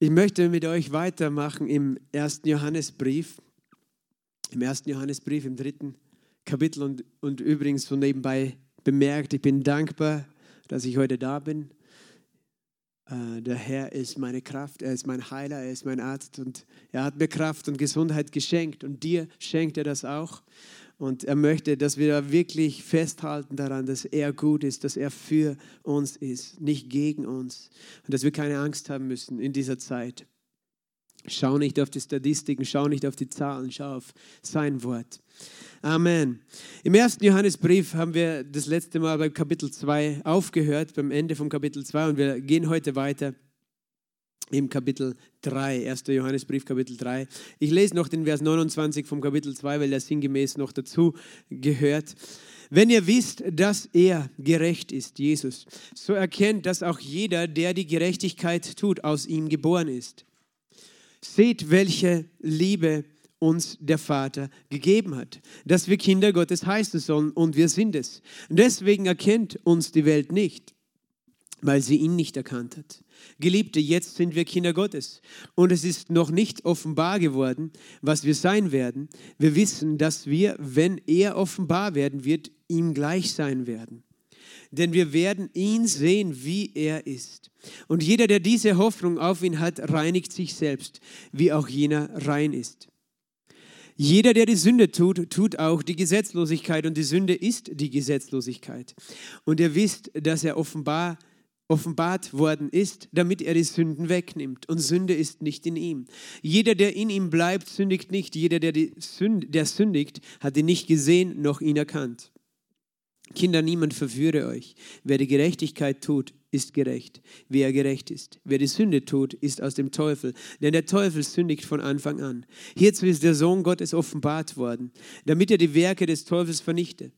Ich möchte mit euch weitermachen im ersten Johannesbrief, im ersten Johannesbrief im dritten Kapitel und, und übrigens so nebenbei bemerkt, ich bin dankbar, dass ich heute da bin. Äh, der Herr ist meine Kraft, er ist mein Heiler, er ist mein Arzt und er hat mir Kraft und Gesundheit geschenkt und dir schenkt er das auch. Und er möchte, dass wir wirklich festhalten daran, dass er gut ist, dass er für uns ist, nicht gegen uns. Und dass wir keine Angst haben müssen in dieser Zeit. Schau nicht auf die Statistiken, schau nicht auf die Zahlen, schau auf sein Wort. Amen. Im ersten Johannesbrief haben wir das letzte Mal beim Kapitel 2 aufgehört, beim Ende vom Kapitel 2 und wir gehen heute weiter im Kapitel 3, 1. Johannesbrief, Kapitel 3. Ich lese noch den Vers 29 vom Kapitel 2, weil der sinngemäß noch dazu gehört. Wenn ihr wisst, dass er gerecht ist, Jesus, so erkennt, dass auch jeder, der die Gerechtigkeit tut, aus ihm geboren ist. Seht, welche Liebe uns der Vater gegeben hat, dass wir Kinder Gottes heißen sollen und wir sind es. Deswegen erkennt uns die Welt nicht, weil sie ihn nicht erkannt hat. Geliebte, jetzt sind wir Kinder Gottes und es ist noch nicht offenbar geworden, was wir sein werden. Wir wissen, dass wir, wenn er offenbar werden wird, ihm gleich sein werden. Denn wir werden ihn sehen, wie er ist. Und jeder, der diese Hoffnung auf ihn hat, reinigt sich selbst, wie auch jener rein ist. Jeder, der die Sünde tut, tut auch die Gesetzlosigkeit und die Sünde ist die Gesetzlosigkeit. Und ihr wisst, dass er offenbar offenbart worden ist, damit er die Sünden wegnimmt. Und Sünde ist nicht in ihm. Jeder, der in ihm bleibt, sündigt nicht. Jeder, der, Sünd, der sündigt, hat ihn nicht gesehen noch ihn erkannt. Kinder, niemand verführe euch. Wer die Gerechtigkeit tut, ist gerecht, wie er gerecht ist. Wer die Sünde tut, ist aus dem Teufel, denn der Teufel sündigt von Anfang an. Hierzu ist der Sohn Gottes offenbart worden, damit er die Werke des Teufels vernichte.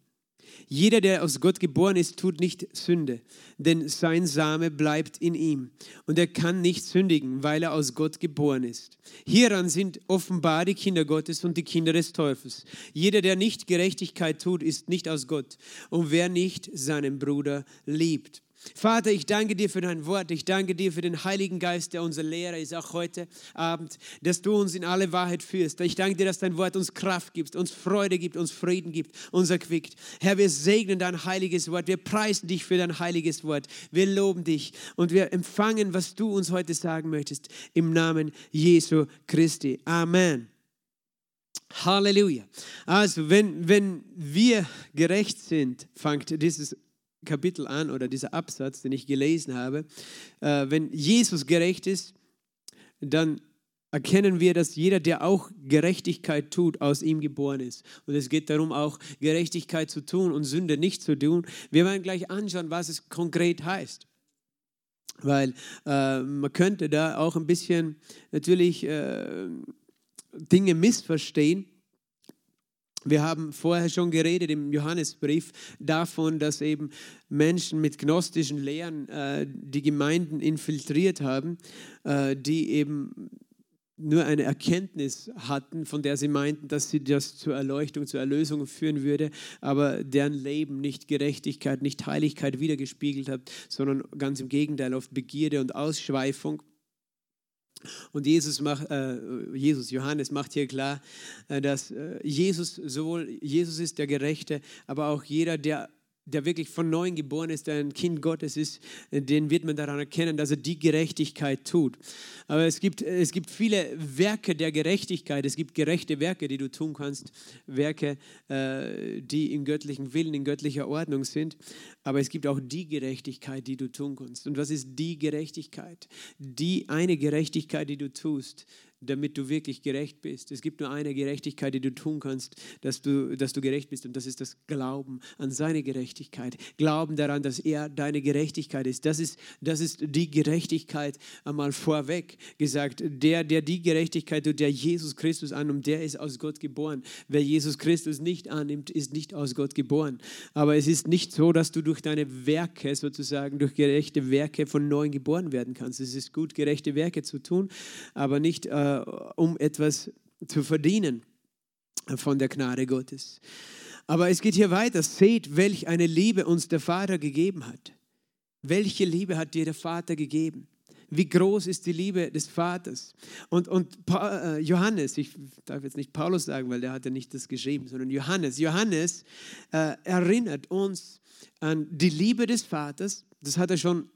Jeder, der aus Gott geboren ist, tut nicht Sünde, denn sein Same bleibt in ihm und er kann nicht sündigen, weil er aus Gott geboren ist. Hieran sind offenbar die Kinder Gottes und die Kinder des Teufels. Jeder, der nicht Gerechtigkeit tut, ist nicht aus Gott und wer nicht seinen Bruder liebt. Vater, ich danke dir für dein Wort. Ich danke dir für den Heiligen Geist, der unser Lehrer ist, auch heute Abend, dass du uns in alle Wahrheit führst. Ich danke dir, dass dein Wort uns Kraft gibt, uns Freude gibt, uns Frieden gibt, uns erquickt. Herr, wir segnen dein heiliges Wort. Wir preisen dich für dein heiliges Wort. Wir loben dich und wir empfangen, was du uns heute sagen möchtest. Im Namen Jesu Christi. Amen. Halleluja. Also, wenn, wenn wir gerecht sind, fängt dieses Kapitel an oder dieser Absatz, den ich gelesen habe. Äh, wenn Jesus gerecht ist, dann erkennen wir, dass jeder, der auch Gerechtigkeit tut, aus ihm geboren ist. Und es geht darum, auch Gerechtigkeit zu tun und Sünde nicht zu tun. Wir werden gleich anschauen, was es konkret heißt. Weil äh, man könnte da auch ein bisschen natürlich äh, Dinge missverstehen. Wir haben vorher schon geredet im Johannesbrief davon, dass eben Menschen mit gnostischen Lehren äh, die Gemeinden infiltriert haben, äh, die eben nur eine Erkenntnis hatten, von der sie meinten, dass sie das zur Erleuchtung, zur Erlösung führen würde, aber deren Leben nicht Gerechtigkeit, nicht Heiligkeit wiedergespiegelt hat, sondern ganz im Gegenteil auf Begierde und Ausschweifung. Und Jesus, macht, äh, Jesus, Johannes macht hier klar, äh, dass äh, Jesus sowohl Jesus ist der Gerechte, aber auch jeder, der der wirklich von neuem geboren ist, der ein Kind Gottes ist, den wird man daran erkennen, dass er die Gerechtigkeit tut. Aber es gibt, es gibt viele Werke der Gerechtigkeit. Es gibt gerechte Werke, die du tun kannst, Werke, äh, die im göttlichen Willen, in göttlicher Ordnung sind. Aber es gibt auch die Gerechtigkeit, die du tun kannst. Und was ist die Gerechtigkeit? Die eine Gerechtigkeit, die du tust, damit du wirklich gerecht bist. Es gibt nur eine Gerechtigkeit, die du tun kannst, dass du, dass du gerecht bist und das ist das Glauben an seine Gerechtigkeit. Glauben daran, dass er deine Gerechtigkeit ist. Das ist, das ist die Gerechtigkeit einmal vorweg gesagt. Der, der die Gerechtigkeit tut, der Jesus Christus annimmt, der ist aus Gott geboren. Wer Jesus Christus nicht annimmt, ist nicht aus Gott geboren. Aber es ist nicht so, dass du durch deine Werke sozusagen, durch gerechte Werke von neuem geboren werden kannst. Es ist gut, gerechte Werke zu tun, aber nicht äh, um etwas zu verdienen von der Gnade Gottes. Aber es geht hier weiter. Seht, welch eine Liebe uns der Vater gegeben hat. Welche Liebe hat dir der Vater gegeben? Wie groß ist die Liebe des Vaters. Und, und äh, Johannes, ich darf jetzt nicht Paulus sagen, weil der hat ja nicht das geschrieben, sondern Johannes. Johannes äh, erinnert uns an die Liebe des Vaters. Das hat er schon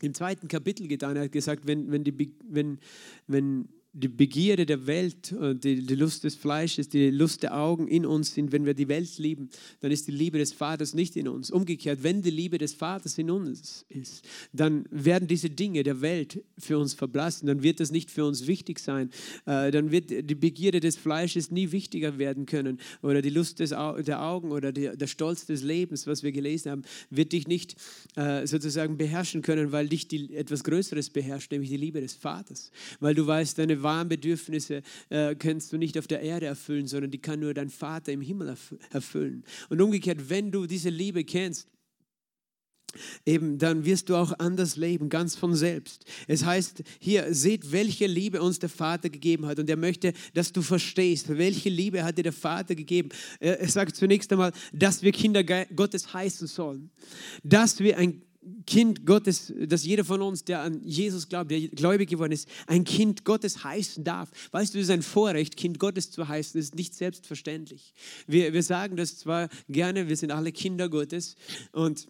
im zweiten Kapitel getan. Er hat gesagt, wenn, wenn, die, wenn, wenn die Begierde der Welt, äh, die, die, Lust des Fleisches, die Lust der Augen in uns sind, wenn wir die Welt lieben, dann ist die Liebe des Vaters nicht in uns. Umgekehrt, wenn die Liebe des Vaters in uns ist, dann werden diese Dinge der Welt für uns verblassen, dann wird das nicht für uns wichtig sein, äh, dann wird die Begierde des Fleisches nie wichtiger werden können oder die Lust des, der Augen oder der, der Stolz des Lebens, was wir gelesen haben, wird dich nicht äh, sozusagen beherrschen können, weil dich die, etwas Größeres beherrscht, nämlich die Liebe des Vaters, weil du weißt, deine wahren Bedürfnisse äh, kannst du nicht auf der Erde erfüllen, sondern die kann nur dein Vater im Himmel erfüllen. Und umgekehrt, wenn du diese Liebe kennst, eben dann wirst du auch anders leben, ganz von selbst. Es heißt hier, seht, welche Liebe uns der Vater gegeben hat. Und er möchte, dass du verstehst, welche Liebe hat dir der Vater gegeben. Er sagt zunächst einmal, dass wir Kinder Gottes heißen sollen, dass wir ein Kind Gottes, dass jeder von uns, der an Jesus glaubt, der gläubig geworden ist, ein Kind Gottes heißen darf. Weißt du, es ist ein Vorrecht, Kind Gottes zu heißen. Das ist nicht selbstverständlich. Wir, wir sagen das zwar gerne, wir sind alle Kinder Gottes und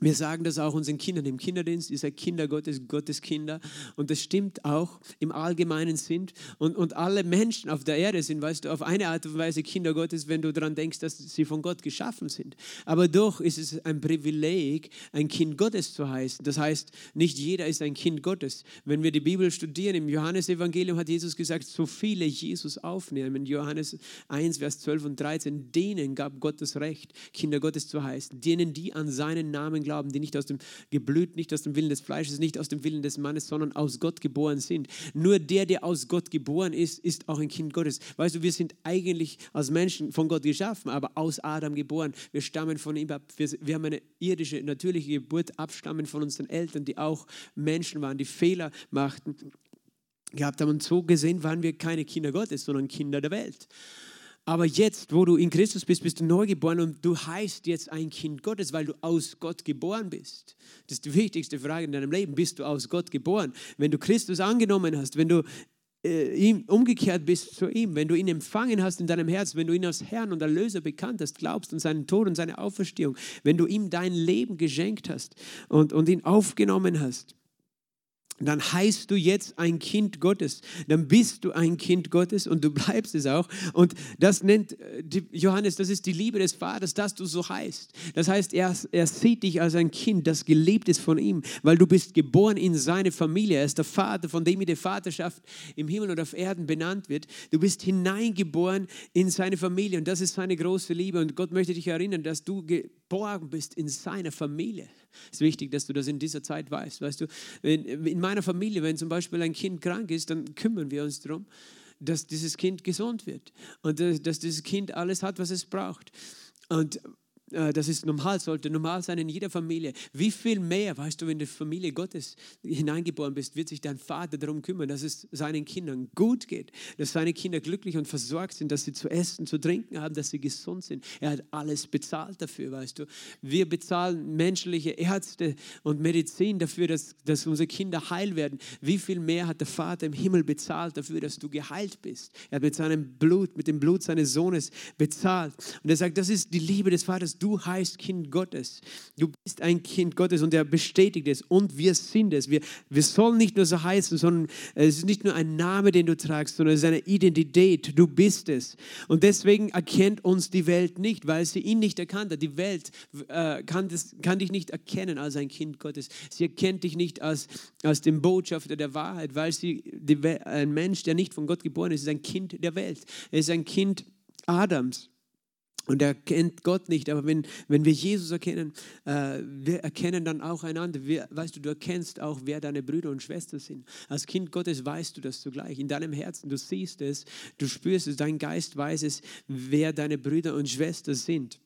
wir sagen das auch unseren Kindern im Kinderdienst, ihr seid Kinder Gottes, Gottes Kinder. Und das stimmt auch im allgemeinen Sinn. Und, und alle Menschen auf der Erde sind, weißt du, auf eine Art und Weise Kinder Gottes, wenn du daran denkst, dass sie von Gott geschaffen sind. Aber doch ist es ein Privileg, ein Kind Gottes zu heißen. Das heißt, nicht jeder ist ein Kind Gottes. Wenn wir die Bibel studieren, im Johannesevangelium hat Jesus gesagt, so viele Jesus aufnehmen. In Johannes 1, Vers 12 und 13, denen gab Gott das Recht, Kinder Gottes zu heißen. Denen, die an seinen Namen glauben, die nicht aus dem Geblüt, nicht aus dem Willen des Fleisches, nicht aus dem Willen des Mannes, sondern aus Gott geboren sind. Nur der, der aus Gott geboren ist, ist auch ein Kind Gottes. Weißt du, wir sind eigentlich als Menschen von Gott geschaffen, aber aus Adam geboren. Wir stammen von ihm ab. Wir, wir haben eine irdische, natürliche Geburt, abstammen von unseren Eltern, die auch Menschen waren, die Fehler machten gehabt haben. Und so gesehen waren wir keine Kinder Gottes, sondern Kinder der Welt. Aber jetzt, wo du in Christus bist, bist du neu geboren und du heißt jetzt ein Kind Gottes, weil du aus Gott geboren bist. Das ist die wichtigste Frage in deinem Leben. Bist du aus Gott geboren? Wenn du Christus angenommen hast, wenn du äh, ihm umgekehrt bist zu ihm, wenn du ihn empfangen hast in deinem Herz, wenn du ihn als Herrn und Erlöser bekannt hast, glaubst an seinen Tod und seine Auferstehung, wenn du ihm dein Leben geschenkt hast und, und ihn aufgenommen hast, dann heißt du jetzt ein Kind Gottes. Dann bist du ein Kind Gottes und du bleibst es auch. Und das nennt äh, Johannes, das ist die Liebe des Vaters, dass du so heißt. Das heißt, er, er sieht dich als ein Kind, das geliebt ist von ihm, weil du bist geboren in seine Familie. Er ist der Vater, von dem die Vaterschaft im Himmel und auf Erden benannt wird. Du bist hineingeboren in seine Familie und das ist seine große Liebe. Und Gott möchte dich erinnern, dass du geborgen bist in seiner Familie. Es ist wichtig, dass du das in dieser Zeit weißt. Weißt du, in meiner Familie, wenn zum Beispiel ein Kind krank ist, dann kümmern wir uns darum, dass dieses Kind gesund wird und dass dieses Kind alles hat, was es braucht. Und äh, das ist normal, sollte normal sein in jeder Familie. Wie viel mehr, weißt du, wenn du in die Familie Gottes hineingeboren bist, wird sich dein Vater darum kümmern, dass es seinen Kindern gut geht, dass seine Kinder glücklich und versorgt sind, dass sie zu essen, zu trinken haben, dass sie gesund sind. Er hat alles bezahlt dafür, weißt du. Wir bezahlen menschliche Ärzte und Medizin dafür, dass, dass unsere Kinder heil werden. Wie viel mehr hat der Vater im Himmel bezahlt dafür, dass du geheilt bist? Er hat mit seinem Blut, mit dem Blut seines Sohnes bezahlt. Und er sagt, das ist die Liebe des Vaters du heißt Kind Gottes. Du bist ein Kind Gottes und er bestätigt es und wir sind es. Wir, wir sollen nicht nur so heißen, sondern es ist nicht nur ein Name, den du tragst, sondern es ist eine Identität. Du bist es. Und deswegen erkennt uns die Welt nicht, weil sie ihn nicht erkannt hat. Die Welt äh, kann, das, kann dich nicht erkennen als ein Kind Gottes. Sie erkennt dich nicht als, als den Botschafter der Wahrheit, weil sie die, ein Mensch, der nicht von Gott geboren ist, ist ein Kind der Welt. Er ist ein Kind Adams. Und er kennt Gott nicht, aber wenn, wenn wir Jesus erkennen, äh, wir erkennen dann auch einander. Wir, weißt du, du erkennst auch, wer deine Brüder und Schwestern sind. Als Kind Gottes weißt du das zugleich. In deinem Herzen, du siehst es, du spürst es, dein Geist weiß es, wer deine Brüder und Schwestern sind.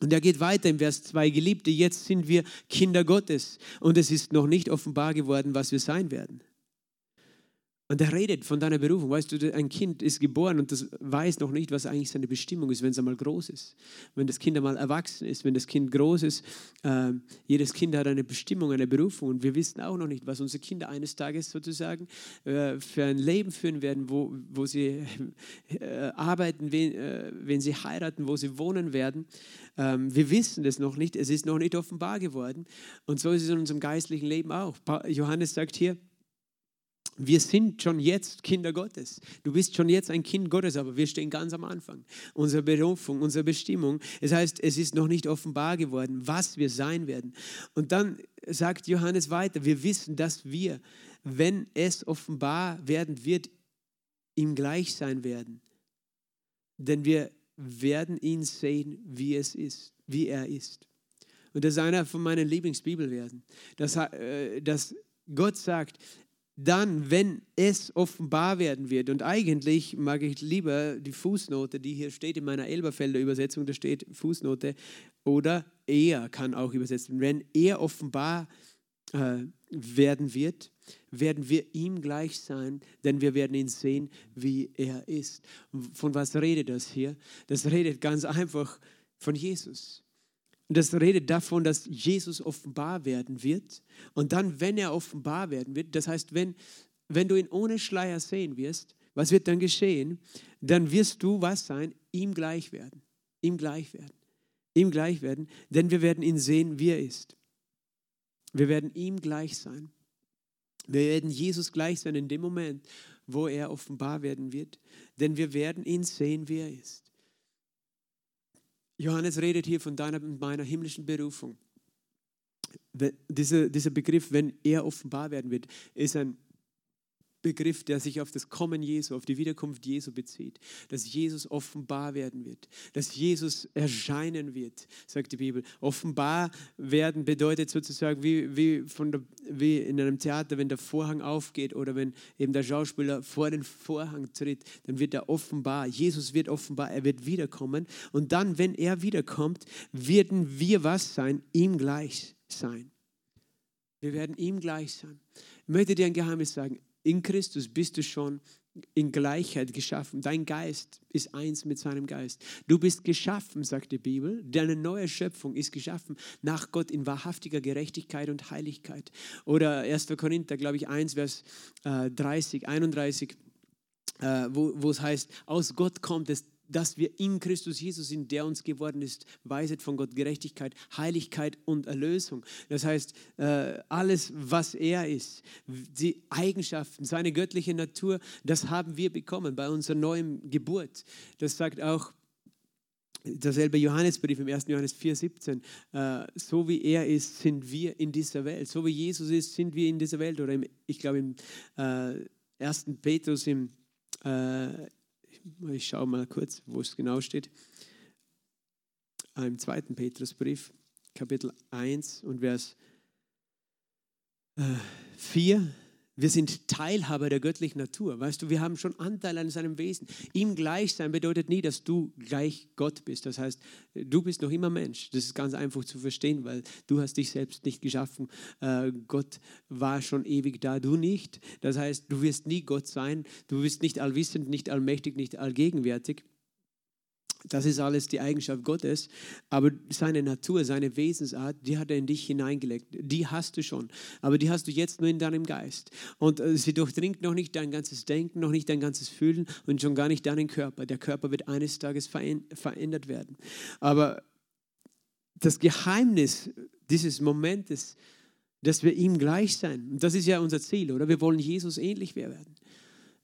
Und er geht weiter im Vers 2, Geliebte, jetzt sind wir Kinder Gottes und es ist noch nicht offenbar geworden, was wir sein werden. Und er redet von deiner Berufung. Weißt du, ein Kind ist geboren und das weiß noch nicht, was eigentlich seine Bestimmung ist, wenn es einmal groß ist. Wenn das Kind einmal erwachsen ist, wenn das Kind groß ist. Äh, jedes Kind hat eine Bestimmung, eine Berufung. Und wir wissen auch noch nicht, was unsere Kinder eines Tages sozusagen äh, für ein Leben führen werden, wo, wo sie äh, arbeiten, wen, äh, wenn sie heiraten, wo sie wohnen werden. Ähm, wir wissen das noch nicht. Es ist noch nicht offenbar geworden. Und so ist es in unserem geistlichen Leben auch. Johannes sagt hier, wir sind schon jetzt Kinder Gottes. Du bist schon jetzt ein Kind Gottes, aber wir stehen ganz am Anfang. Unsere Berufung, unsere Bestimmung. Das heißt, es ist noch nicht offenbar geworden, was wir sein werden. Und dann sagt Johannes weiter, wir wissen, dass wir, wenn es offenbar werden wird, ihm gleich sein werden. Denn wir werden ihn sehen, wie es ist, wie er ist. Und das ist einer von meinen Lieblingsbibelversen, dass, äh, dass Gott sagt, dann, wenn es offenbar werden wird, und eigentlich mag ich lieber die Fußnote, die hier steht in meiner Elberfelder Übersetzung, da steht Fußnote, oder er kann auch übersetzt werden. Wenn er offenbar äh, werden wird, werden wir ihm gleich sein, denn wir werden ihn sehen, wie er ist. von was redet das hier? Das redet ganz einfach von Jesus. Und das redet davon, dass Jesus offenbar werden wird. Und dann, wenn er offenbar werden wird, das heißt, wenn, wenn du ihn ohne Schleier sehen wirst, was wird dann geschehen? Dann wirst du was sein? Ihm gleich werden. Ihm gleich werden. Ihm gleich werden, denn wir werden ihn sehen, wie er ist. Wir werden ihm gleich sein. Wir werden Jesus gleich sein in dem Moment, wo er offenbar werden wird, denn wir werden ihn sehen, wie er ist. Johannes redet hier von deiner und meiner himmlischen Berufung. Dieser, dieser Begriff, wenn er offenbar werden wird, ist ein Begriff, der sich auf das Kommen Jesu, auf die Wiederkunft Jesu bezieht. Dass Jesus offenbar werden wird, dass Jesus erscheinen wird, sagt die Bibel. Offenbar werden bedeutet sozusagen wie, wie, von der, wie in einem Theater, wenn der Vorhang aufgeht oder wenn eben der Schauspieler vor den Vorhang tritt, dann wird er offenbar. Jesus wird offenbar, er wird wiederkommen. Und dann, wenn er wiederkommt, werden wir was sein? Ihm gleich sein. Wir werden ihm gleich sein. Ich möchte dir ein Geheimnis sagen. In Christus bist du schon in Gleichheit geschaffen. Dein Geist ist eins mit seinem Geist. Du bist geschaffen, sagt die Bibel. Deine neue Schöpfung ist geschaffen nach Gott in wahrhaftiger Gerechtigkeit und Heiligkeit. Oder 1. Korinther, glaube ich, 1, Vers 30, äh, 31, äh, wo, wo es heißt, aus Gott kommt es dass wir in Christus Jesus sind, der uns geworden ist, Weisheit von Gott, Gerechtigkeit, Heiligkeit und Erlösung. Das heißt, äh, alles, was er ist, die Eigenschaften, seine göttliche Natur, das haben wir bekommen bei unserer neuen Geburt. Das sagt auch derselbe Johannesbrief im 1. Johannes 4,17. Äh, so wie er ist, sind wir in dieser Welt. So wie Jesus ist, sind wir in dieser Welt. Oder im, ich glaube im äh, 1. Petrus im ich schaue mal kurz, wo es genau steht. Im zweiten Petrusbrief, Kapitel 1 und Vers 4. Wir sind Teilhaber der göttlichen Natur. Weißt du, wir haben schon Anteil an seinem Wesen. Ihm gleich sein bedeutet nie, dass du gleich Gott bist. Das heißt, du bist noch immer Mensch. Das ist ganz einfach zu verstehen, weil du hast dich selbst nicht geschaffen. Äh, Gott war schon ewig da, du nicht. Das heißt, du wirst nie Gott sein. Du bist nicht allwissend, nicht allmächtig, nicht allgegenwärtig. Das ist alles die Eigenschaft Gottes, aber seine Natur, seine Wesensart, die hat er in dich hineingelegt. Die hast du schon, aber die hast du jetzt nur in deinem Geist. Und äh, sie durchdringt noch nicht dein ganzes Denken, noch nicht dein ganzes Fühlen und schon gar nicht deinen Körper. Der Körper wird eines Tages verändert werden. Aber das Geheimnis dieses Momentes, dass wir ihm gleich sein, das ist ja unser Ziel, oder? Wir wollen Jesus ähnlich werden.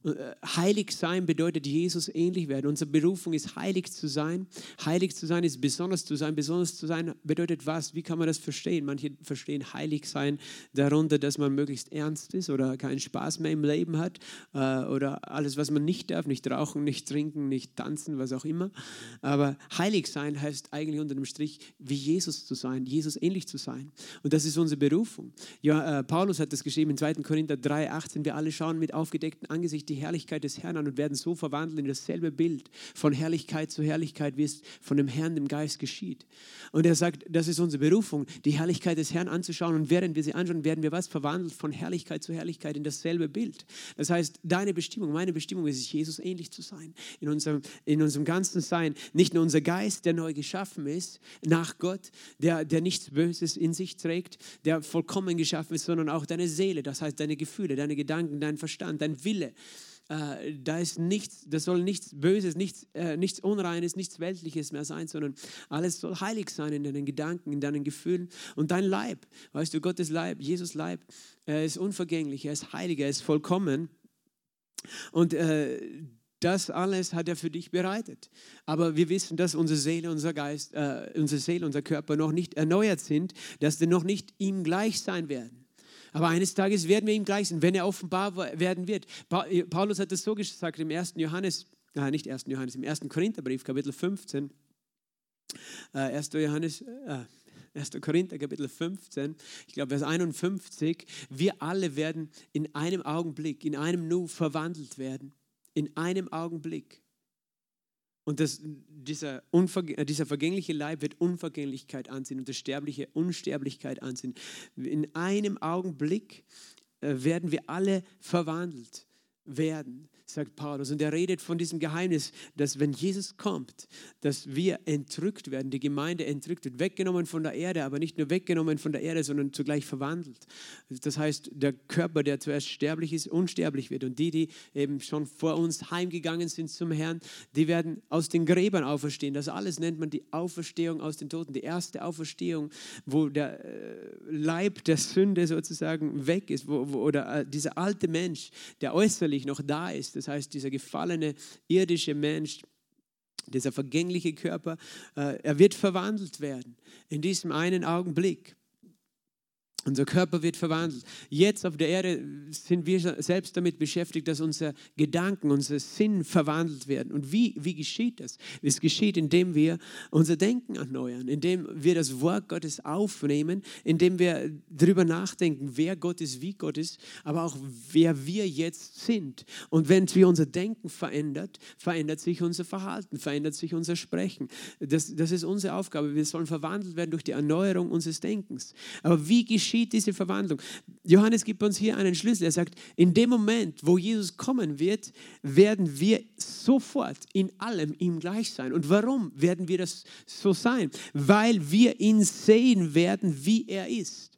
Äh, heilig sein bedeutet Jesus ähnlich werden. Unsere Berufung ist heilig zu sein. Heilig zu sein ist besonders zu sein. Besonders zu sein bedeutet was? Wie kann man das verstehen? Manche verstehen heilig sein darunter, dass man möglichst ernst ist oder keinen Spaß mehr im Leben hat äh, oder alles, was man nicht darf, nicht rauchen, nicht trinken, nicht tanzen, was auch immer. Aber heilig sein heißt eigentlich unter dem Strich, wie Jesus zu sein, Jesus ähnlich zu sein. Und das ist unsere Berufung. Ja, äh, Paulus hat das geschrieben in 2. Korinther 3, 18. Wir alle schauen mit aufgedecktem Angesicht die Herrlichkeit des Herrn an und werden so verwandelt in dasselbe Bild, von Herrlichkeit zu Herrlichkeit, wie es von dem Herrn, dem Geist geschieht. Und er sagt, das ist unsere Berufung, die Herrlichkeit des Herrn anzuschauen. Und während wir sie anschauen, werden wir was verwandelt von Herrlichkeit zu Herrlichkeit in dasselbe Bild. Das heißt, deine Bestimmung, meine Bestimmung ist es, Jesus ähnlich zu sein, in unserem, in unserem ganzen Sein. Nicht nur unser Geist, der neu geschaffen ist, nach Gott, der, der nichts Böses in sich trägt, der vollkommen geschaffen ist, sondern auch deine Seele, das heißt deine Gefühle, deine Gedanken, dein Verstand, dein Wille. Äh, da ist nichts, das soll nichts Böses, nichts, äh, nichts Unreines, nichts Weltliches mehr sein, sondern alles soll heilig sein in deinen Gedanken, in deinen Gefühlen und dein Leib. Weißt du, Gottes Leib, Jesus Leib, er ist unvergänglich, er ist heilig, er ist vollkommen. Und äh, das alles hat er für dich bereitet. Aber wir wissen, dass unsere Seele, unser Geist, äh, unsere Seele, unser Körper noch nicht erneuert sind, dass sie noch nicht ihm gleich sein werden. Aber eines Tages werden wir ihm gleich sein, wenn er offenbar werden wird. Paulus hat es so gesagt im 1. Johannes, nein, nicht 1. Johannes, im 1. Korintherbrief, Kapitel 15. Äh, 1. Johannes, äh, 1. Korinther Kapitel 15, ich glaube Vers 51, wir alle werden in einem Augenblick, in einem Nu verwandelt werden in einem Augenblick. Und das, dieser, äh, dieser vergängliche Leib wird Unvergänglichkeit anziehen und das Sterbliche Unsterblichkeit anziehen. In einem Augenblick äh, werden wir alle verwandelt werden sagt Paulus. Und er redet von diesem Geheimnis, dass wenn Jesus kommt, dass wir entrückt werden, die Gemeinde entrückt wird, weggenommen von der Erde, aber nicht nur weggenommen von der Erde, sondern zugleich verwandelt. Das heißt, der Körper, der zuerst sterblich ist, unsterblich wird. Und die, die eben schon vor uns heimgegangen sind zum Herrn, die werden aus den Gräbern auferstehen. Das alles nennt man die Auferstehung aus den Toten, die erste Auferstehung, wo der äh, Leib der Sünde sozusagen weg ist, wo, wo, oder äh, dieser alte Mensch, der äußerlich noch da ist, das heißt, dieser gefallene irdische Mensch, dieser vergängliche Körper, äh, er wird verwandelt werden in diesem einen Augenblick. Unser Körper wird verwandelt. Jetzt auf der Erde sind wir selbst damit beschäftigt, dass unsere Gedanken, unser Sinn verwandelt werden. Und wie, wie geschieht das? Es geschieht, indem wir unser Denken erneuern, indem wir das Wort Gottes aufnehmen, indem wir darüber nachdenken, wer Gott ist, wie Gott ist, aber auch wer wir jetzt sind. Und wenn wir unser Denken verändert, verändert sich unser Verhalten, verändert sich unser Sprechen. Das, das ist unsere Aufgabe. Wir sollen verwandelt werden durch die Erneuerung unseres Denkens. Aber wie geschieht geschieht diese Verwandlung? Johannes gibt uns hier einen Schlüssel. Er sagt, in dem Moment, wo Jesus kommen wird, werden wir sofort in allem ihm gleich sein. Und warum werden wir das so sein? Weil wir ihn sehen werden, wie er ist.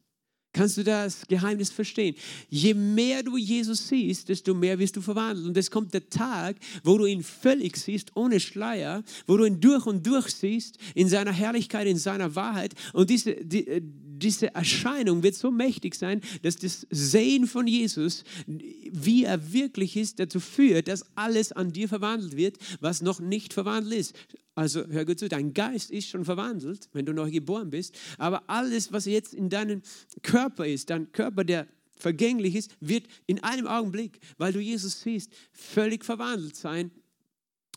Kannst du das Geheimnis verstehen? Je mehr du Jesus siehst, desto mehr wirst du verwandelt. Und es kommt der Tag, wo du ihn völlig siehst, ohne Schleier, wo du ihn durch und durch siehst, in seiner Herrlichkeit, in seiner Wahrheit. Und diese, die, diese Erscheinung wird so mächtig sein, dass das Sehen von Jesus, wie er wirklich ist, dazu führt, dass alles an dir verwandelt wird, was noch nicht verwandelt ist. Also hör gut zu, dein Geist ist schon verwandelt, wenn du neu geboren bist, aber alles, was jetzt in deinem Körper ist, dein Körper, der vergänglich ist, wird in einem Augenblick, weil du Jesus siehst, völlig verwandelt sein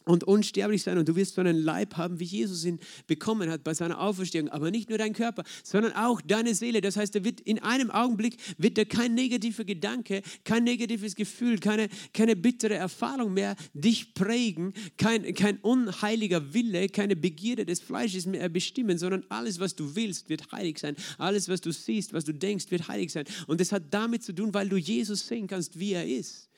und unsterblich sein und du wirst so einen Leib haben, wie Jesus ihn bekommen hat bei seiner Auferstehung. Aber nicht nur dein Körper, sondern auch deine Seele. Das heißt, wird in einem Augenblick wird da kein negativer Gedanke, kein negatives Gefühl, keine, keine bittere Erfahrung mehr dich prägen, kein, kein unheiliger Wille, keine Begierde des Fleisches mehr bestimmen, sondern alles, was du willst, wird heilig sein. Alles, was du siehst, was du denkst, wird heilig sein. Und das hat damit zu tun, weil du Jesus sehen kannst, wie er ist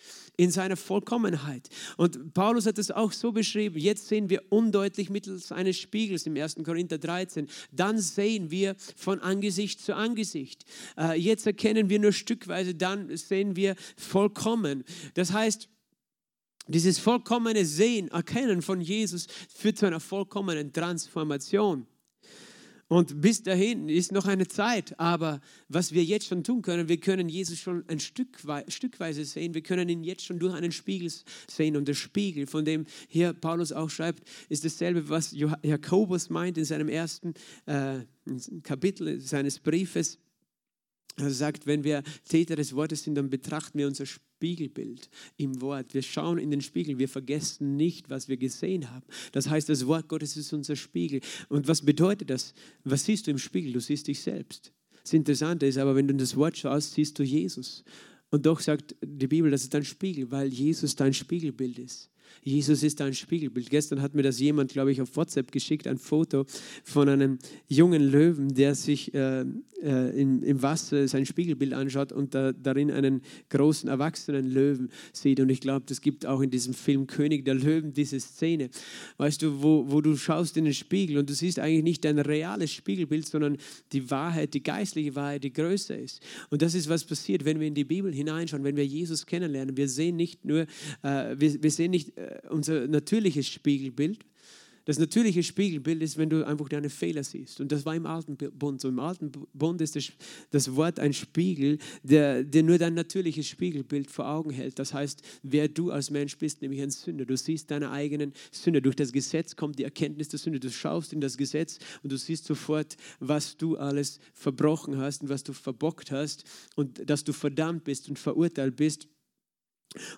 in seiner Vollkommenheit. Und Paulus hat es auch so beschrieben, jetzt sehen wir undeutlich mittels eines Spiegels im 1. Korinther 13, dann sehen wir von Angesicht zu Angesicht. Äh, jetzt erkennen wir nur stückweise, dann sehen wir vollkommen. Das heißt, dieses vollkommene Sehen, Erkennen von Jesus führt zu einer vollkommenen Transformation. Und bis dahin ist noch eine Zeit, aber was wir jetzt schon tun können, wir können Jesus schon ein Stück, Stückweise sehen, wir können ihn jetzt schon durch einen Spiegel sehen. Und der Spiegel, von dem hier Paulus auch schreibt, ist dasselbe, was Jakobus meint in seinem ersten äh, Kapitel seines Briefes. Er sagt, wenn wir Täter des Wortes sind, dann betrachten wir unser Spiegelbild im Wort. Wir schauen in den Spiegel, wir vergessen nicht, was wir gesehen haben. Das heißt, das Wort Gottes ist unser Spiegel. Und was bedeutet das? Was siehst du im Spiegel? Du siehst dich selbst. Das Interessante ist aber, wenn du in das Wort schaust, siehst du Jesus. Und doch sagt die Bibel, das ist dein Spiegel, weil Jesus dein Spiegelbild ist. Jesus ist ein Spiegelbild. Gestern hat mir das jemand, glaube ich, auf WhatsApp geschickt, ein Foto von einem jungen Löwen, der sich äh, äh, im, im, Wasser sein Spiegelbild anschaut und da, darin einen großen, erwachsenen Löwen sieht. Und ich glaube, das gibt auch in diesem Film König der Löwen diese Szene, weißt du, wo, wo du schaust in den Spiegel und du siehst eigentlich nicht dein reales Spiegelbild, sondern die Wahrheit, die geistliche Wahrheit, die größer ist. Und das ist, was passiert, wenn wir in die Bibel hineinschauen, wenn wir Jesus kennenlernen. Wir sehen nicht nur, äh, wir, wir sehen nicht unser natürliches Spiegelbild. Das natürliche Spiegelbild ist, wenn du einfach deine Fehler siehst. Und das war im Alten Bund so. Im Alten Bund ist das, das Wort ein Spiegel, der, der nur dein natürliches Spiegelbild vor Augen hält. Das heißt, wer du als Mensch bist, nämlich ein Sünder. Du siehst deine eigenen Sünder. Durch das Gesetz kommt die Erkenntnis der Sünde. Du schaust in das Gesetz und du siehst sofort, was du alles verbrochen hast und was du verbockt hast und dass du verdammt bist und verurteilt bist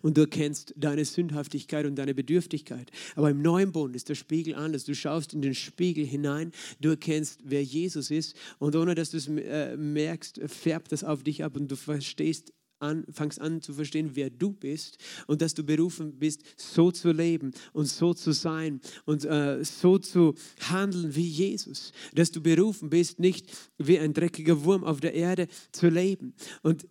und du erkennst deine Sündhaftigkeit und deine Bedürftigkeit. Aber im neuen Bund ist der Spiegel anders. Du schaust in den Spiegel hinein, du erkennst, wer Jesus ist und ohne dass du es äh, merkst, färbt das auf dich ab und du verstehst an, fangst an zu verstehen, wer du bist und dass du berufen bist, so zu leben und so zu sein und äh, so zu handeln wie Jesus. Dass du berufen bist, nicht wie ein dreckiger Wurm auf der Erde zu leben. Und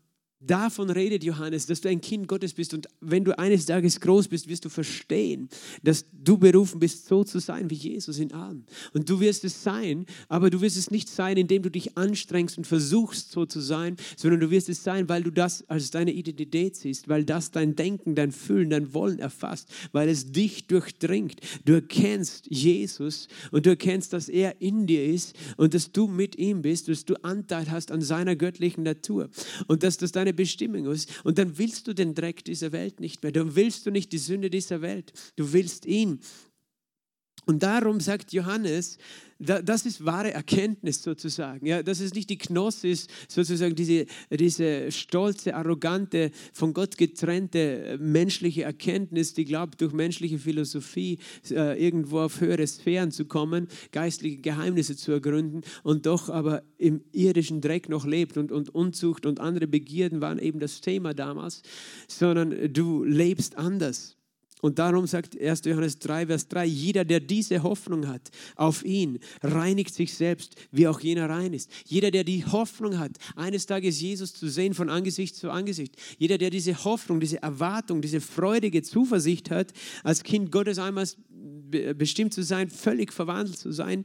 Davon redet Johannes, dass du ein Kind Gottes bist und wenn du eines Tages groß bist, wirst du verstehen, dass du berufen bist, so zu sein wie Jesus in allem. Und du wirst es sein, aber du wirst es nicht sein, indem du dich anstrengst und versuchst, so zu sein, sondern du wirst es sein, weil du das als deine Identität siehst, weil das dein Denken, dein Fühlen, dein Wollen erfasst, weil es dich durchdringt. Du erkennst Jesus und du erkennst, dass er in dir ist und dass du mit ihm bist, dass du Anteil hast an seiner göttlichen Natur und dass das deine deine Bestimmung ist. Und dann willst du den Dreck dieser Welt nicht mehr. Dann willst du nicht die Sünde dieser Welt. Du willst ihn. Und darum sagt Johannes, das ist wahre Erkenntnis sozusagen. Ja, dass es nicht die Gnosis, sozusagen diese, diese stolze, arrogante, von Gott getrennte äh, menschliche Erkenntnis, die glaubt, durch menschliche Philosophie äh, irgendwo auf höhere Sphären zu kommen, geistliche Geheimnisse zu ergründen und doch aber im irdischen Dreck noch lebt und, und Unzucht und andere Begierden waren eben das Thema damals, sondern du lebst anders. Und darum sagt 1. Johannes 3, Vers 3, jeder, der diese Hoffnung hat auf ihn, reinigt sich selbst, wie auch jener rein ist. Jeder, der die Hoffnung hat, eines Tages Jesus zu sehen von Angesicht zu Angesicht. Jeder, der diese Hoffnung, diese Erwartung, diese freudige Zuversicht hat, als Kind Gottes einmal bestimmt zu sein, völlig verwandelt zu sein,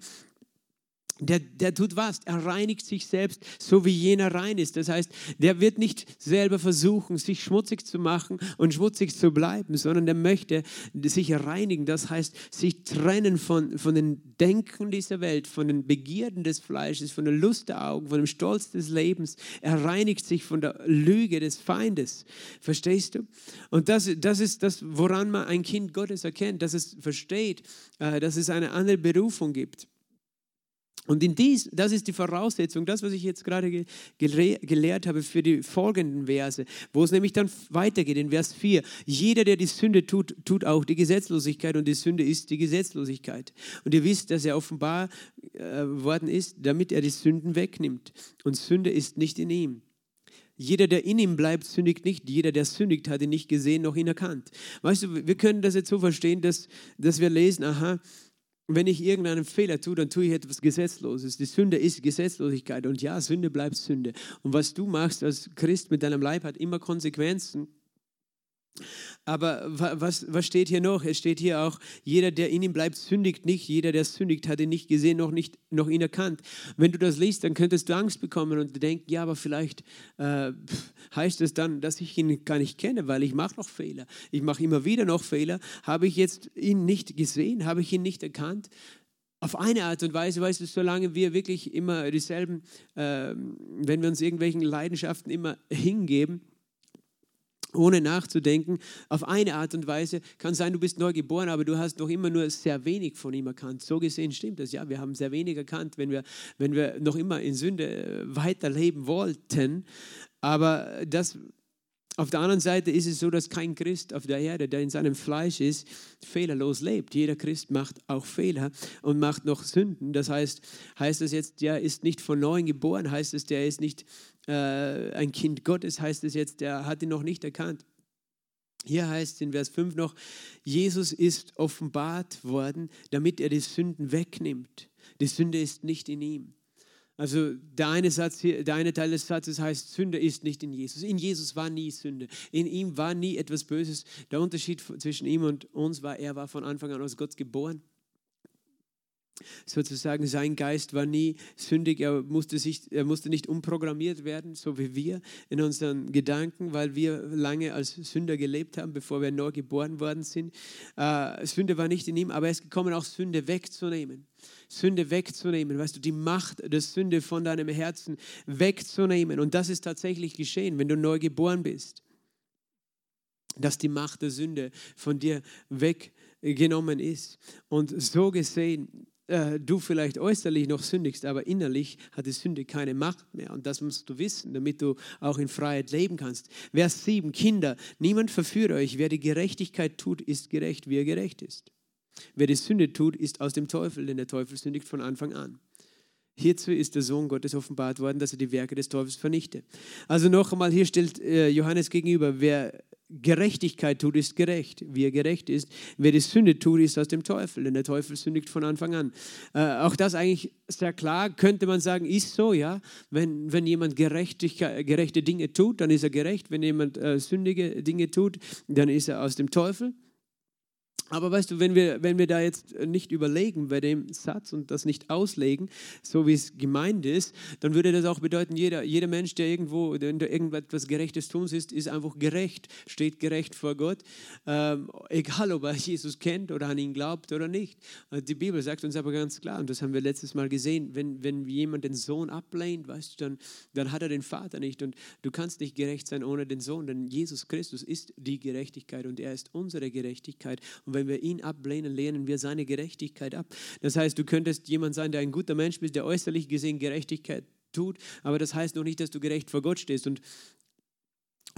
der, der tut was? Er reinigt sich selbst, so wie jener rein ist. Das heißt, der wird nicht selber versuchen, sich schmutzig zu machen und schmutzig zu bleiben, sondern der möchte sich reinigen. Das heißt, sich trennen von, von den Denken dieser Welt, von den Begierden des Fleisches, von der Lust der Augen, von dem Stolz des Lebens. Er reinigt sich von der Lüge des Feindes. Verstehst du? Und das, das ist das, woran man ein Kind Gottes erkennt, dass es versteht, äh, dass es eine andere Berufung gibt. Und in dies, das ist die Voraussetzung, das, was ich jetzt gerade gelehrt habe für die folgenden Verse, wo es nämlich dann weitergeht in Vers 4. Jeder, der die Sünde tut, tut auch die Gesetzlosigkeit und die Sünde ist die Gesetzlosigkeit. Und ihr wisst, dass er offenbar äh, worden ist, damit er die Sünden wegnimmt. Und Sünde ist nicht in ihm. Jeder, der in ihm bleibt, sündigt nicht. Jeder, der sündigt, hat ihn nicht gesehen noch ihn erkannt. Weißt du, wir können das jetzt so verstehen, dass, dass wir lesen, aha, wenn ich irgendeinen Fehler tue, dann tue ich etwas Gesetzloses. Die Sünde ist Gesetzlosigkeit und ja, Sünde bleibt Sünde. Und was du machst als Christ mit deinem Leib hat immer Konsequenzen. Aber was, was steht hier noch? Es steht hier auch, jeder, der in ihm bleibt, sündigt nicht. Jeder, der sündigt, hat ihn nicht gesehen, noch, nicht, noch ihn erkannt. Wenn du das liest, dann könntest du Angst bekommen und denken, ja, aber vielleicht äh, heißt es dann, dass ich ihn gar nicht kenne, weil ich mache noch Fehler. Ich mache immer wieder noch Fehler. Habe ich jetzt ihn nicht gesehen? Habe ich ihn nicht erkannt? auf eine Art und Weise, weißt du, solange wir wirklich immer dieselben, äh, wenn wir uns irgendwelchen Leidenschaften immer hingeben, ohne nachzudenken, auf eine Art und Weise. Kann sein, du bist neu geboren, aber du hast noch immer nur sehr wenig von ihm erkannt. So gesehen stimmt das. Ja, wir haben sehr wenig erkannt, wenn wir, wenn wir noch immer in Sünde äh, weiterleben wollten. Aber das, auf der anderen Seite ist es so, dass kein Christ auf der Erde, der in seinem Fleisch ist, fehlerlos lebt. Jeder Christ macht auch Fehler und macht noch Sünden. Das heißt, heißt das jetzt, der ist nicht von neuem geboren, heißt es, der ist nicht äh, ein Kind Gottes, heißt es jetzt, der hat ihn noch nicht erkannt. Hier heißt es in Vers 5 noch, Jesus ist offenbart worden, damit er die Sünden wegnimmt. Die Sünde ist nicht in ihm. Also der eine, Satz hier, der eine Teil des Satzes heißt, Sünde ist nicht in Jesus. In Jesus war nie Sünde. In ihm war nie etwas Böses. Der Unterschied zwischen ihm und uns war, er war von Anfang an aus Gott geboren sozusagen sein Geist war nie sündig, er musste, sich, er musste nicht umprogrammiert werden, so wie wir in unseren Gedanken, weil wir lange als Sünder gelebt haben, bevor wir neu geboren worden sind. Äh, Sünde war nicht in ihm, aber er ist gekommen, auch Sünde wegzunehmen. Sünde wegzunehmen, weißt du, die Macht der Sünde von deinem Herzen wegzunehmen. Und das ist tatsächlich geschehen, wenn du neu geboren bist, dass die Macht der Sünde von dir weggenommen ist. Und so gesehen äh, du vielleicht äußerlich noch sündigst, aber innerlich hat die Sünde keine Macht mehr. Und das musst du wissen, damit du auch in Freiheit leben kannst. Vers 7, Kinder, niemand verführe euch. Wer die Gerechtigkeit tut, ist gerecht, wie er gerecht ist. Wer die Sünde tut, ist aus dem Teufel, denn der Teufel sündigt von Anfang an. Hierzu ist der Sohn Gottes offenbart worden, dass er die Werke des Teufels vernichte. Also noch einmal, hier stellt äh, Johannes gegenüber, wer Gerechtigkeit tut, ist gerecht, wie er gerecht ist. Wer die Sünde tut, ist aus dem Teufel, denn der Teufel sündigt von Anfang an. Äh, auch das eigentlich sehr klar, könnte man sagen, ist so, ja. Wenn, wenn jemand gerechte Dinge tut, dann ist er gerecht. Wenn jemand äh, sündige Dinge tut, dann ist er aus dem Teufel. Aber weißt du, wenn wir, wenn wir da jetzt nicht überlegen bei dem Satz und das nicht auslegen, so wie es gemeint ist, dann würde das auch bedeuten, jeder, jeder Mensch, der irgendwo der irgendetwas Gerechtes tun ist, ist einfach gerecht, steht gerecht vor Gott, ähm, egal ob er Jesus kennt oder an ihn glaubt oder nicht. Die Bibel sagt uns aber ganz klar, und das haben wir letztes Mal gesehen, wenn, wenn jemand den Sohn ablehnt, weißt du, dann, dann hat er den Vater nicht und du kannst nicht gerecht sein ohne den Sohn, denn Jesus Christus ist die Gerechtigkeit und er ist unsere Gerechtigkeit. Und wenn wir ihn ablehnen, lehnen wir seine Gerechtigkeit ab. Das heißt, du könntest jemand sein, der ein guter Mensch ist, der äußerlich gesehen Gerechtigkeit tut, aber das heißt noch nicht, dass du gerecht vor Gott stehst. Und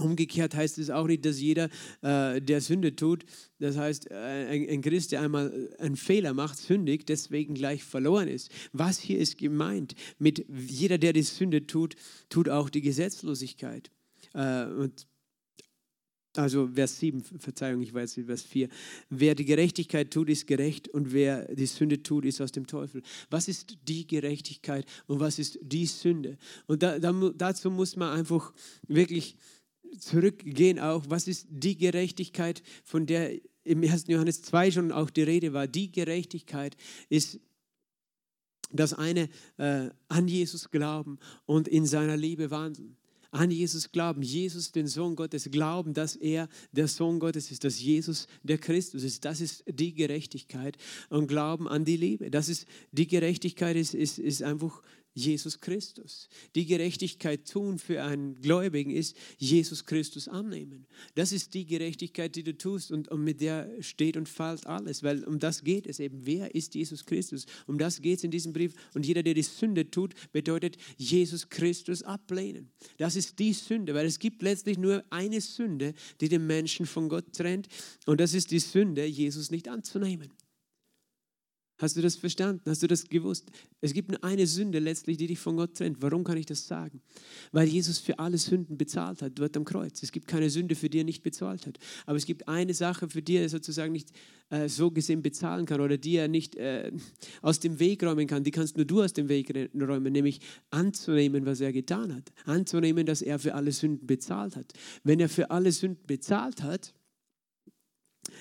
Umgekehrt heißt es auch nicht, dass jeder, äh, der Sünde tut, das heißt, äh, ein, ein, Christ, der einmal einen Fehler macht, sündigt, deswegen gleich verloren ist. Was hier ist gemeint mit jeder, der die Sünde tut, tut auch die Gesetzlosigkeit. Äh, und also Vers 7, Verzeihung, ich weiß nicht, Vers 4. Wer die Gerechtigkeit tut, ist gerecht und wer die Sünde tut, ist aus dem Teufel. Was ist die Gerechtigkeit und was ist die Sünde? Und da, da, dazu muss man einfach wirklich zurückgehen auch. Was ist die Gerechtigkeit, von der im 1. Johannes 2 schon auch die Rede war? Die Gerechtigkeit ist das eine äh, an Jesus glauben und in seiner Liebe wandeln an Jesus glauben, Jesus, den Sohn Gottes, glauben, dass er der Sohn Gottes ist, dass Jesus der Christus ist. Das ist die Gerechtigkeit und glauben an die Liebe. Das ist die Gerechtigkeit ist, ist, ist einfach Jesus Christus. Die Gerechtigkeit tun für einen Gläubigen ist Jesus Christus annehmen. Das ist die Gerechtigkeit, die du tust und, und mit der steht und fällt alles, weil um das geht es eben. Wer ist Jesus Christus? Um das geht es in diesem Brief und jeder, der die Sünde tut, bedeutet Jesus Christus ablehnen. Das ist die Sünde, weil es gibt letztlich nur eine Sünde, die den Menschen von Gott trennt und das ist die Sünde, Jesus nicht anzunehmen. Hast du das verstanden? Hast du das gewusst? Es gibt nur eine Sünde letztlich, die dich von Gott trennt. Warum kann ich das sagen? Weil Jesus für alle Sünden bezahlt hat, dort am Kreuz. Es gibt keine Sünde, für die er nicht bezahlt hat. Aber es gibt eine Sache, für die er sozusagen nicht äh, so gesehen bezahlen kann oder die er nicht äh, aus dem Weg räumen kann. Die kannst nur du aus dem Weg räumen, nämlich anzunehmen, was er getan hat. Anzunehmen, dass er für alle Sünden bezahlt hat. Wenn er für alle Sünden bezahlt hat,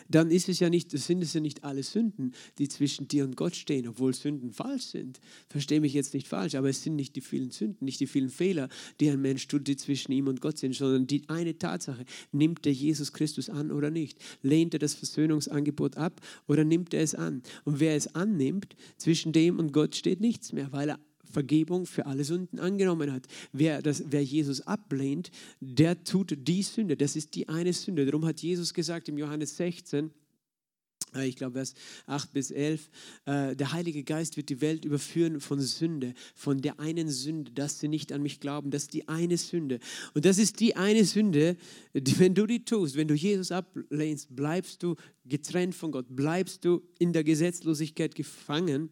dann ist es ja nicht, sind es ja nicht alle Sünden, die zwischen dir und Gott stehen, obwohl Sünden falsch sind. Verstehe mich jetzt nicht falsch, aber es sind nicht die vielen Sünden, nicht die vielen Fehler, die ein Mensch tut, die zwischen ihm und Gott sind, sondern die eine Tatsache, nimmt er Jesus Christus an oder nicht? Lehnt er das Versöhnungsangebot ab oder nimmt er es an? Und wer es annimmt, zwischen dem und Gott steht nichts mehr, weil er Vergebung für alle Sünden angenommen hat. Wer, das, wer Jesus ablehnt, der tut die Sünde. Das ist die eine Sünde. Darum hat Jesus gesagt im Johannes 16, äh, ich glaube Vers 8 bis 11, äh, der Heilige Geist wird die Welt überführen von Sünde, von der einen Sünde, dass sie nicht an mich glauben. Das ist die eine Sünde. Und das ist die eine Sünde, die, wenn du die tust, wenn du Jesus ablehnst, bleibst du getrennt von Gott, bleibst du in der Gesetzlosigkeit gefangen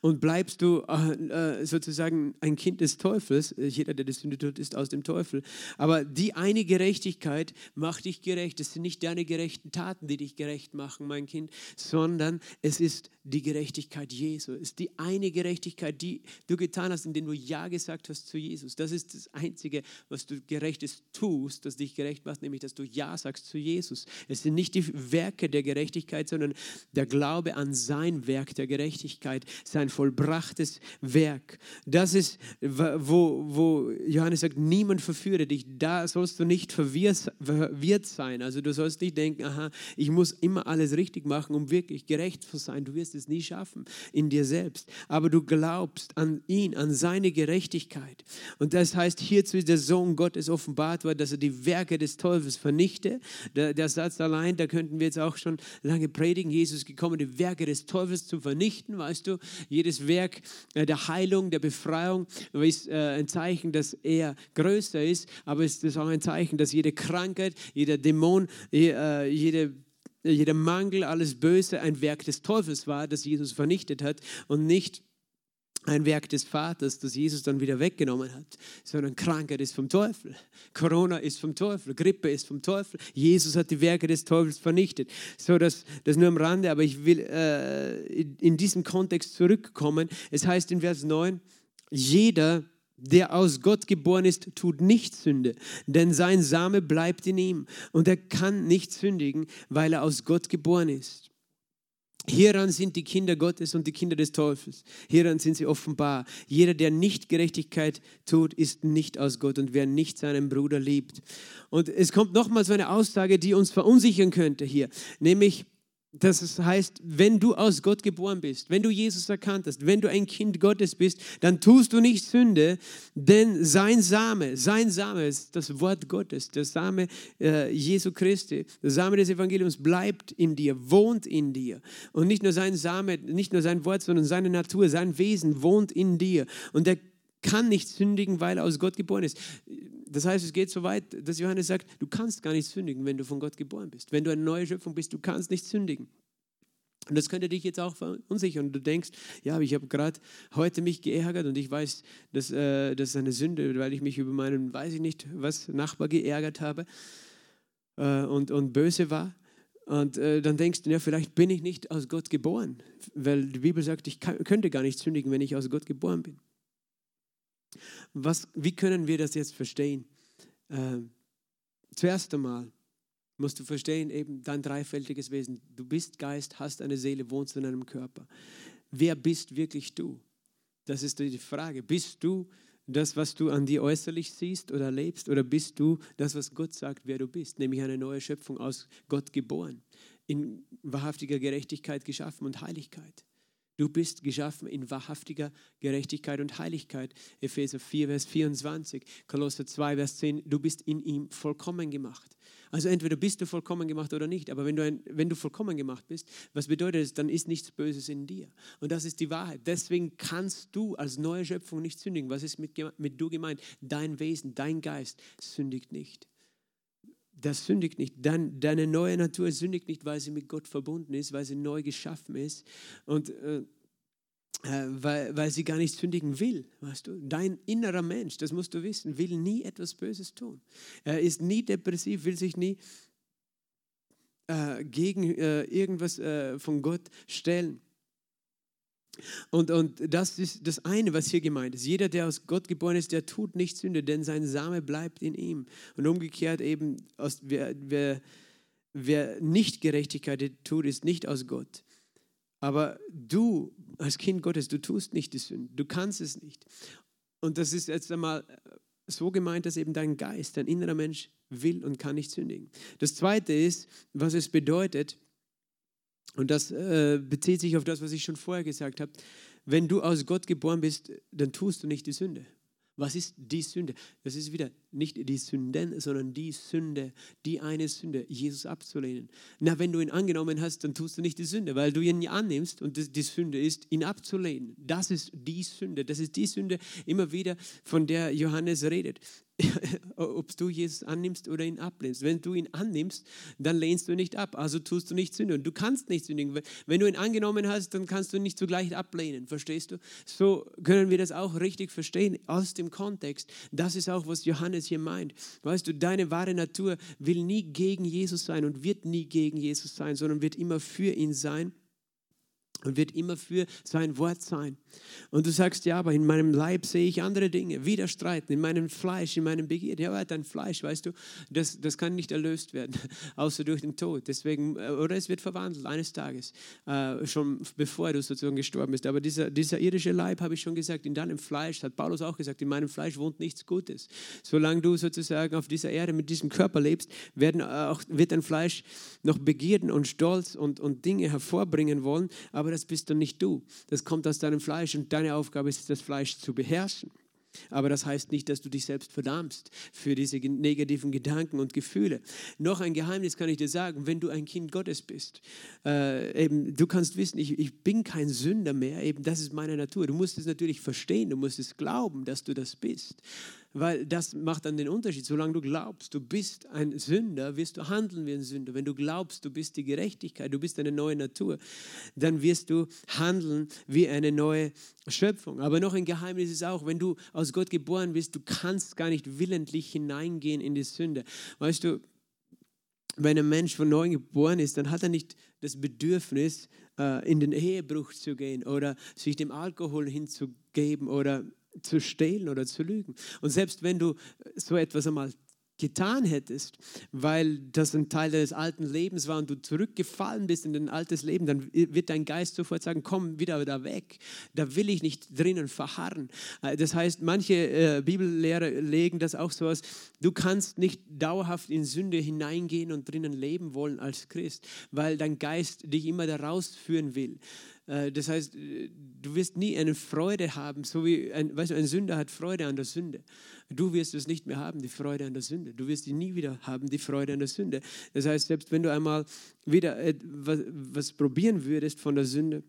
Und bleibst du äh, sozusagen ein Kind des Teufels, äh, jeder, der die Sünde tut, ist aus dem Teufel. Aber die eine Gerechtigkeit macht dich gerecht. Es sind nicht deine gerechten Taten, die dich gerecht machen, mein Kind, sondern es ist die Gerechtigkeit Jesu. Es ist die eine Gerechtigkeit, die du getan hast, indem du Ja gesagt hast zu Jesus. Das ist das Einzige, was du Gerechtes tust, das dich gerecht macht, nämlich dass du Ja sagst zu Jesus. Es sind nicht die Werke der Gerechtigkeit, sondern der Glaube an sein Werk der Gerechtigkeit sein vollbrachtes Werk. Das ist, wo, wo Johannes sagt, niemand verführe dich. Da sollst du nicht verwirrt sein. Also du sollst nicht denken, aha, ich muss immer alles richtig machen, um wirklich gerecht zu sein. Du wirst es nie schaffen in dir selbst. Aber du glaubst an ihn, an seine Gerechtigkeit. Und das heißt, hierzu ist der Sohn Gottes offenbart worden, dass er die Werke des Teufels vernichte. Der, der Satz allein, da könnten wir jetzt auch schon lange predigen. Jesus gekommen, die Werke des Teufels zu vernichten, weißt du. Jedes Werk äh, der Heilung, der Befreiung ist äh, ein Zeichen, dass er größer ist, aber es ist auch ein Zeichen, dass jede Krankheit, jeder Dämon, äh, jede jeder Mangel, alles Böse ein Werk des Teufels war, das Jesus vernichtet hat und nicht ein Werk des Vaters, das Jesus dann wieder weggenommen hat, sondern Krankheit ist vom Teufel, Corona ist vom Teufel, Grippe ist vom Teufel. Jesus hat die Werke des Teufels vernichtet. So, das, das nur am Rande, aber ich will äh, in diesem Kontext zurückkommen. Es heißt in Vers 9, jeder, der aus Gott geboren ist, tut nicht Sünde, denn sein Same bleibt in ihm und er kann nicht sündigen, weil er aus Gott geboren ist. Hieran sind die Kinder Gottes und die Kinder des Teufels. Hieran sind sie offenbar. Jeder, der nicht Gerechtigkeit tut, ist nicht aus Gott und wer nicht seinen Bruder liebt. Und es kommt nochmal so eine Aussage, die uns verunsichern könnte hier, nämlich das heißt, wenn du aus Gott geboren bist, wenn du Jesus erkannt hast, wenn du ein Kind Gottes bist, dann tust du nicht Sünde, denn sein Same, sein Same ist das Wort Gottes, der Same äh, Jesu Christi, der Same des Evangeliums bleibt in dir, wohnt in dir. Und nicht nur sein Same, nicht nur sein Wort, sondern seine Natur, sein Wesen wohnt in dir. Und er kann nicht sündigen, weil er aus Gott geboren ist das heißt, es geht so weit, dass Johannes sagt, du kannst gar nicht sündigen, wenn du von Gott geboren bist. Wenn du eine neue Schöpfung bist, du kannst nicht sündigen. Und das könnte dich jetzt auch verunsichern. Du denkst, ja, ich habe gerade heute mich geärgert und ich weiß, dass, äh, das ist eine Sünde, weil ich mich über meinen, weiß ich nicht, was, Nachbar geärgert habe äh, und, und böse war. Und äh, dann denkst du, ja, vielleicht bin ich nicht aus Gott geboren, weil die Bibel sagt, ich kann, könnte gar nicht sündigen, wenn ich aus Gott geboren bin. Was, wie können wir das jetzt verstehen? Äh, zuerst einmal musst du verstehen, eben dein dreifältiges Wesen. Du bist Geist, hast eine Seele, wohnst in einem Körper. Wer bist wirklich du? Das ist die Frage. Bist du das, was du an dir äußerlich siehst oder lebst, oder bist du das, was Gott sagt, wer du bist, nämlich eine neue Schöpfung aus Gott geboren, in wahrhaftiger Gerechtigkeit geschaffen und Heiligkeit? Du bist geschaffen in wahrhaftiger Gerechtigkeit und Heiligkeit. Epheser 4, Vers 24, Kolosser 2, Vers 10. Du bist in ihm vollkommen gemacht. Also entweder bist du vollkommen gemacht oder nicht. Aber wenn du, ein, wenn du vollkommen gemacht bist, was bedeutet es? Dann ist nichts Böses in dir. Und das ist die Wahrheit. Deswegen kannst du als neue Schöpfung nicht sündigen. Was ist mit, mit du gemeint? Dein Wesen, dein Geist sündigt nicht das sündigt nicht. Dein, deine neue Natur sündigt nicht, weil sie mit Gott verbunden ist, weil sie neu geschaffen ist und äh, äh, weil, weil sie gar nicht sündigen will. Weißt du? Dein innerer Mensch, das musst du wissen, will nie etwas Böses tun. Er ist nie depressiv, will sich nie äh, gegen äh, irgendwas äh, von Gott stellen. Und, und das ist das eine, was hier gemeint ist. Jeder, der aus Gott geboren ist, der tut nicht Sünde, denn sein Same bleibt in ihm. Und umgekehrt eben, aus, wer, wer, wer nicht Gerechtigkeit tut, ist nicht aus Gott. Aber du als Kind Gottes, du tust nicht die Sünde, du kannst es nicht. Und das ist jetzt einmal so gemeint, dass eben dein Geist, dein innerer Mensch will und kann nicht sündigen. Das Zweite ist, was es bedeutet, und das äh, bezieht sich auf das, was ich schon vorher gesagt habe. Wenn du aus Gott geboren bist, dann tust du nicht die Sünde. Was ist die Sünde? Das ist wieder nicht die Sünden, sondern die Sünde, die eine Sünde, Jesus abzulehnen. Na, wenn du ihn angenommen hast, dann tust du nicht die Sünde, weil du ihn annimmst und die Sünde ist, ihn abzulehnen. Das ist die Sünde. Das ist die Sünde immer wieder, von der Johannes redet. ob du Jesus annimmst oder ihn ablehnst. Wenn du ihn annimmst, dann lehnst du nicht ab, also tust du nicht sündigen. Du kannst nicht sündigen. Wenn du ihn angenommen hast, dann kannst du ihn nicht zugleich ablehnen, verstehst du? So können wir das auch richtig verstehen aus dem Kontext. Das ist auch, was Johannes hier meint. Weißt du, deine wahre Natur will nie gegen Jesus sein und wird nie gegen Jesus sein, sondern wird immer für ihn sein und wird immer für sein Wort sein. Und du sagst, ja, aber in meinem Leib sehe ich andere Dinge, Widerstreiten, in meinem Fleisch, in meinem Begierde. Ja, dein Fleisch, weißt du, das, das kann nicht erlöst werden, außer durch den Tod. Deswegen, äh, oder es wird verwandelt eines Tages, äh, schon bevor du sozusagen gestorben bist. Aber dieser, dieser irdische Leib, habe ich schon gesagt, in deinem Fleisch, hat Paulus auch gesagt, in meinem Fleisch wohnt nichts Gutes. Solange du sozusagen auf dieser Erde mit diesem Körper lebst, werden auch, wird dein Fleisch noch Begierden und Stolz und, und Dinge hervorbringen wollen, aber das bist dann nicht du. Das kommt aus deinem Fleisch Fleisch und deine Aufgabe ist es, das Fleisch zu beherrschen. Aber das heißt nicht, dass du dich selbst verdammst für diese negativen Gedanken und Gefühle. Noch ein Geheimnis kann ich dir sagen, wenn du ein Kind Gottes bist. Äh, eben, du kannst wissen, ich, ich bin kein Sünder mehr, eben das ist meine Natur. Du musst es natürlich verstehen, du musst es glauben, dass du das bist weil das macht dann den Unterschied. Solange du glaubst, du bist ein Sünder, wirst du handeln wie ein Sünder. Wenn du glaubst, du bist die Gerechtigkeit, du bist eine neue Natur, dann wirst du handeln wie eine neue Schöpfung. Aber noch ein Geheimnis ist auch, wenn du aus Gott geboren bist, du kannst gar nicht willentlich hineingehen in die Sünde. Weißt du, wenn ein Mensch von neuem geboren ist, dann hat er nicht das Bedürfnis, äh, in den Ehebruch zu gehen oder sich dem Alkohol hinzugeben oder zu stehlen oder zu lügen. Und selbst wenn du so etwas einmal getan hättest, weil das ein Teil deines alten Lebens war und du zurückgefallen bist in dein altes Leben, dann wird dein Geist sofort sagen, komm wieder da weg. Da will ich nicht drinnen verharren. Äh, das heißt, manche äh, Bibellehrer legen das auch so aus, du kannst nicht dauerhaft in Sünde hineingehen und drinnen leben wollen als Christ, weil dein Geist dich immer da rausführen will. Äh, das heißt, äh, du wirst nie eine Freude haben, so wie ein, weißt du, ein Sünder hat Freude an der Sünde. Du wirst es nicht mehr haben, die Freude an der Sünde. Du wirst sie nie wieder haben, die Freude an der Sünde. Das heißt, selbst wenn du einmal wieder etwas, was probieren würdest von der Sünde,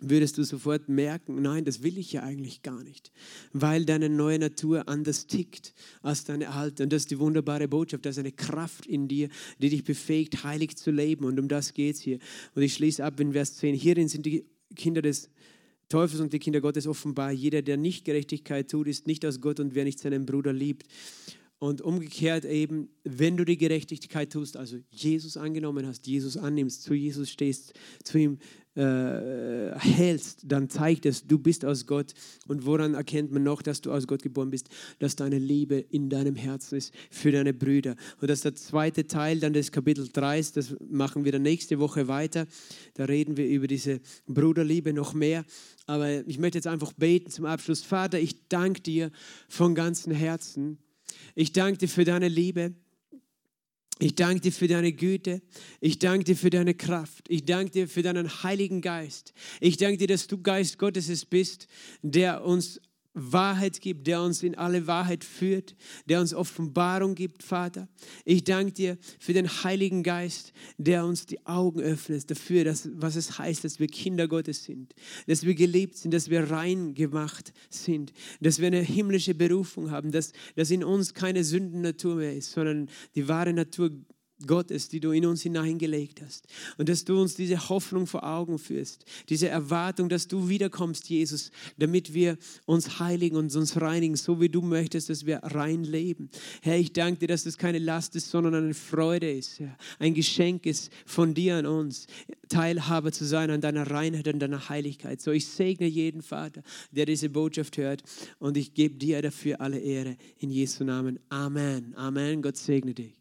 würdest du sofort merken, nein, das will ich ja eigentlich gar nicht, weil deine neue Natur anders tickt als deine alte. Und das ist die wunderbare Botschaft, da ist eine Kraft in dir, die dich befähigt, heilig zu leben. Und um das geht es hier. Und ich schließe ab in Vers 10. Hierin sind die Kinder des Teufels und die Kinder Gottes offenbar. Jeder, der nicht Gerechtigkeit tut, ist nicht aus Gott und wer nicht seinen Bruder liebt. Und umgekehrt eben, wenn du die Gerechtigkeit tust, also Jesus angenommen hast, Jesus annimmst, zu Jesus stehst, zu ihm äh, hältst, dann zeigt es, du bist aus Gott. Und woran erkennt man noch, dass du aus Gott geboren bist? Dass deine Liebe in deinem Herzen ist für deine Brüder. Und das ist der zweite Teil dann des Kapitel 3, das machen wir dann nächste Woche weiter. Da reden wir über diese Bruderliebe noch mehr. Aber ich möchte jetzt einfach beten zum Abschluss. Vater, ich danke dir von ganzem Herzen. Ich danke dir für deine Liebe. Ich danke dir für deine Güte. Ich danke dir für deine Kraft. Ich danke dir für deinen Heiligen Geist. Ich danke dir, dass du Geist Gottes bist, der uns Wahrheit gibt, der uns in alle Wahrheit führt, der uns Offenbarung gibt, Vater. Ich danke dir für den Heiligen Geist, der uns die Augen öffnet dafür, dass, was es heißt, dass wir Kinder Gottes sind, dass wir geliebt sind, dass wir rein gemacht sind, dass wir eine himmlische Berufung haben, dass, dass in uns keine Sündennatur mehr ist, sondern die wahre Natur Gottes, die du in uns hineingelegt hast. Und dass du uns diese Hoffnung vor Augen führst, diese Erwartung, dass du wiederkommst, Jesus, damit wir uns heiligen und uns reinigen, so wie du möchtest, dass wir rein leben. Herr, ich danke dir, dass das keine Last ist, sondern eine Freude ist, Herr. ein Geschenk ist von dir an uns, Teilhaber zu sein an deiner Reinheit und deiner Heiligkeit. So, ich segne jeden Vater, der diese Botschaft hört und ich gebe dir dafür alle Ehre in Jesu Namen. Amen. Amen. Gott segne dich.